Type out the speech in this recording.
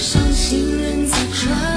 伤行人在穿